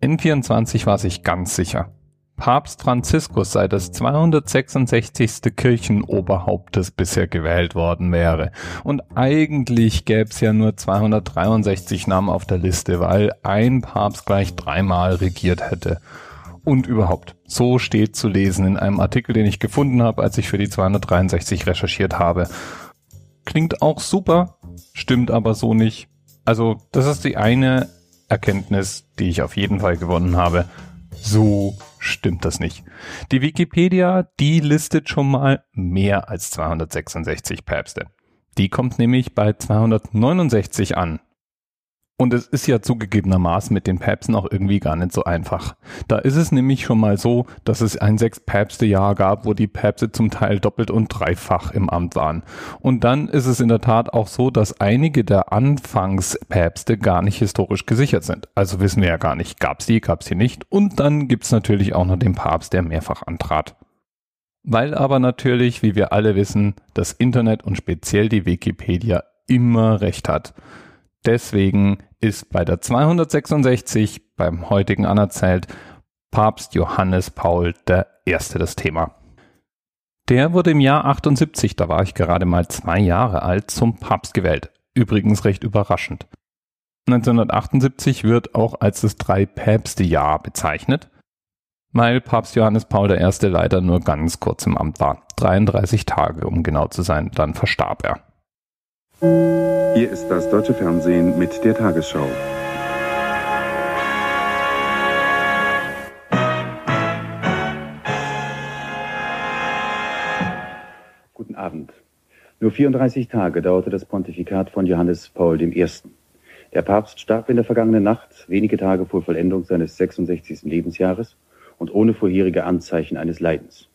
N24 war sich ganz sicher. Papst Franziskus sei das 266. Kirchenoberhaupt, das bisher gewählt worden wäre. Und eigentlich gäbe es ja nur 263 Namen auf der Liste, weil ein Papst gleich dreimal regiert hätte. Und überhaupt, so steht zu lesen in einem Artikel, den ich gefunden habe, als ich für die 263 recherchiert habe. Klingt auch super, stimmt aber so nicht. Also, das ist die eine Erkenntnis, die ich auf jeden Fall gewonnen habe. So stimmt das nicht. Die Wikipedia, die listet schon mal mehr als 266 Päpste. Die kommt nämlich bei 269 an. Und es ist ja zugegebenermaßen mit den Päpsten auch irgendwie gar nicht so einfach. Da ist es nämlich schon mal so, dass es ein Sechs-Päpste-Jahr gab, wo die Päpste zum Teil doppelt und dreifach im Amt waren. Und dann ist es in der Tat auch so, dass einige der Anfangspäpste gar nicht historisch gesichert sind. Also wissen wir ja gar nicht, gab es die, gab es die nicht. Und dann gibt es natürlich auch noch den Papst, der mehrfach antrat. Weil aber natürlich, wie wir alle wissen, das Internet und speziell die Wikipedia immer recht hat. Deswegen ist bei der 266 beim heutigen Anerzählt Papst Johannes Paul I. das Thema. Der wurde im Jahr 78, da war ich gerade mal zwei Jahre alt, zum Papst gewählt. Übrigens recht überraschend. 1978 wird auch als das Drei-Päpste-Jahr bezeichnet, weil Papst Johannes Paul I. leider nur ganz kurz im Amt war. 33 Tage, um genau zu sein, dann verstarb er. Hier ist das deutsche Fernsehen mit der Tagesschau. Guten Abend. Nur 34 Tage dauerte das Pontifikat von Johannes Paul I. Der Papst starb in der vergangenen Nacht, wenige Tage vor Vollendung seines 66. Lebensjahres und ohne vorherige Anzeichen eines Leidens.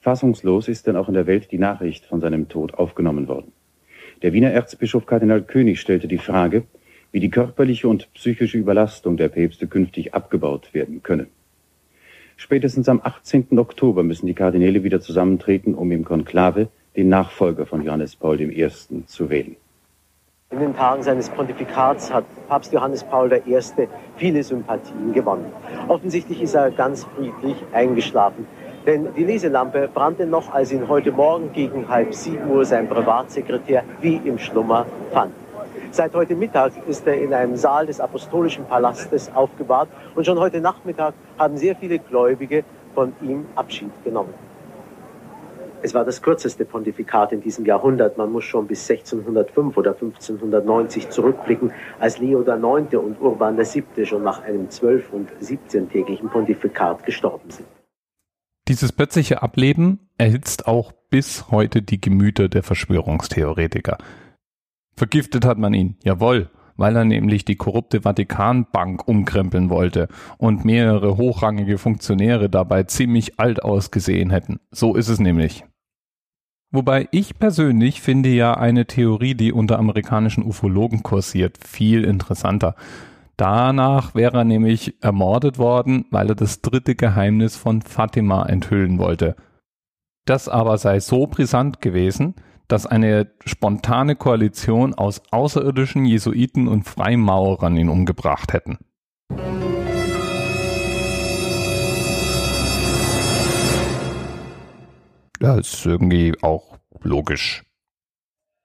Fassungslos ist denn auch in der Welt die Nachricht von seinem Tod aufgenommen worden. Der Wiener Erzbischof Kardinal König stellte die Frage, wie die körperliche und psychische Überlastung der Päpste künftig abgebaut werden könne. Spätestens am 18. Oktober müssen die Kardinäle wieder zusammentreten, um im Konklave den Nachfolger von Johannes Paul I. zu wählen. In den Tagen seines Pontifikats hat Papst Johannes Paul I. viele Sympathien gewonnen. Offensichtlich ist er ganz friedlich eingeschlafen. Denn die Leselampe brannte noch, als ihn heute Morgen gegen halb sieben Uhr sein Privatsekretär wie im Schlummer fand. Seit heute Mittag ist er in einem Saal des Apostolischen Palastes aufgebahrt und schon heute Nachmittag haben sehr viele Gläubige von ihm Abschied genommen. Es war das kürzeste Pontifikat in diesem Jahrhundert. Man muss schon bis 1605 oder 1590 zurückblicken, als Leo IX. und Urban VII. schon nach einem 12- und 17-tägigen Pontifikat gestorben sind. Dieses plötzliche Ableben erhitzt auch bis heute die Gemüter der Verschwörungstheoretiker. Vergiftet hat man ihn, jawohl, weil er nämlich die korrupte Vatikanbank umkrempeln wollte und mehrere hochrangige Funktionäre dabei ziemlich alt ausgesehen hätten. So ist es nämlich. Wobei ich persönlich finde ja eine Theorie, die unter amerikanischen Ufologen kursiert, viel interessanter. Danach wäre er nämlich ermordet worden, weil er das dritte Geheimnis von Fatima enthüllen wollte. Das aber sei so brisant gewesen, dass eine spontane Koalition aus außerirdischen Jesuiten und Freimaurern ihn umgebracht hätten. Ja, ist irgendwie auch logisch.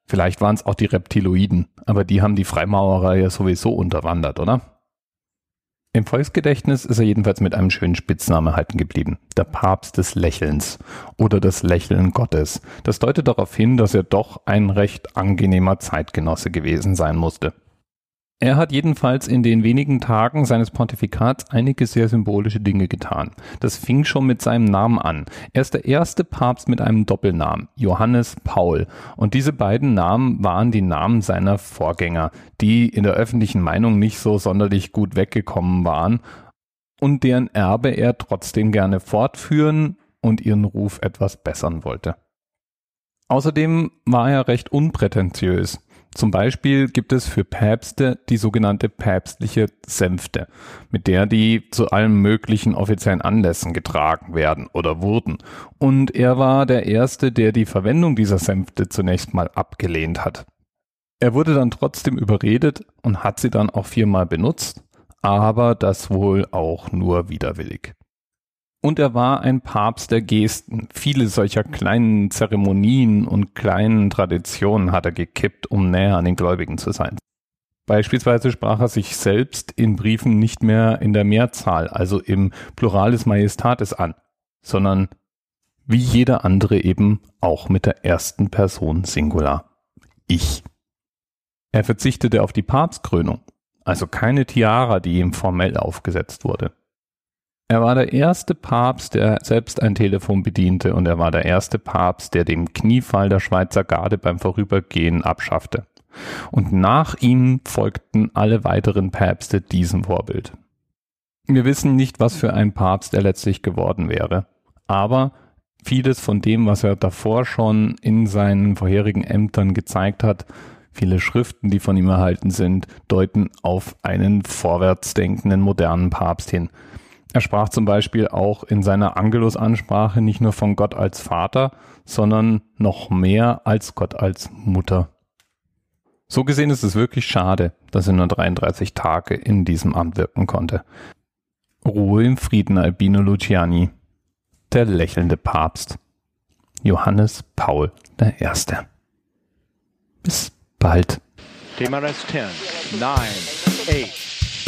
Vielleicht waren es auch die Reptiloiden, aber die haben die Freimaurer ja sowieso unterwandert, oder? Im Volksgedächtnis ist er jedenfalls mit einem schönen Spitznamen erhalten geblieben. Der Papst des Lächelns oder das Lächeln Gottes. Das deutet darauf hin, dass er doch ein recht angenehmer Zeitgenosse gewesen sein musste. Er hat jedenfalls in den wenigen Tagen seines Pontifikats einige sehr symbolische Dinge getan. Das fing schon mit seinem Namen an. Er ist der erste Papst mit einem Doppelnamen, Johannes Paul. Und diese beiden Namen waren die Namen seiner Vorgänger, die in der öffentlichen Meinung nicht so sonderlich gut weggekommen waren und deren Erbe er trotzdem gerne fortführen und ihren Ruf etwas bessern wollte. Außerdem war er recht unprätentiös. Zum Beispiel gibt es für Päpste die sogenannte päpstliche Sänfte, mit der die zu allen möglichen offiziellen Anlässen getragen werden oder wurden. Und er war der Erste, der die Verwendung dieser Sänfte zunächst mal abgelehnt hat. Er wurde dann trotzdem überredet und hat sie dann auch viermal benutzt, aber das wohl auch nur widerwillig. Und er war ein Papst der Gesten. Viele solcher kleinen Zeremonien und kleinen Traditionen hat er gekippt, um näher an den Gläubigen zu sein. Beispielsweise sprach er sich selbst in Briefen nicht mehr in der Mehrzahl, also im Pluralis Majestatis an, sondern wie jeder andere eben auch mit der ersten Person Singular. Ich. Er verzichtete auf die Papstkrönung, also keine Tiara, die ihm formell aufgesetzt wurde. Er war der erste Papst, der selbst ein Telefon bediente und er war der erste Papst, der den Kniefall der Schweizer Garde beim Vorübergehen abschaffte. Und nach ihm folgten alle weiteren Päpste diesem Vorbild. Wir wissen nicht, was für ein Papst er letztlich geworden wäre, aber vieles von dem, was er davor schon in seinen vorherigen Ämtern gezeigt hat, viele Schriften, die von ihm erhalten sind, deuten auf einen vorwärtsdenkenden modernen Papst hin. Er sprach zum Beispiel auch in seiner Angelus-Ansprache nicht nur von Gott als Vater, sondern noch mehr als Gott als Mutter. So gesehen ist es wirklich schade, dass er nur 33 Tage in diesem Amt wirken konnte. Ruhe im Frieden, Albino Luciani. Der lächelnde Papst. Johannes Paul I. Bis bald. TMRS 10, 9, 8,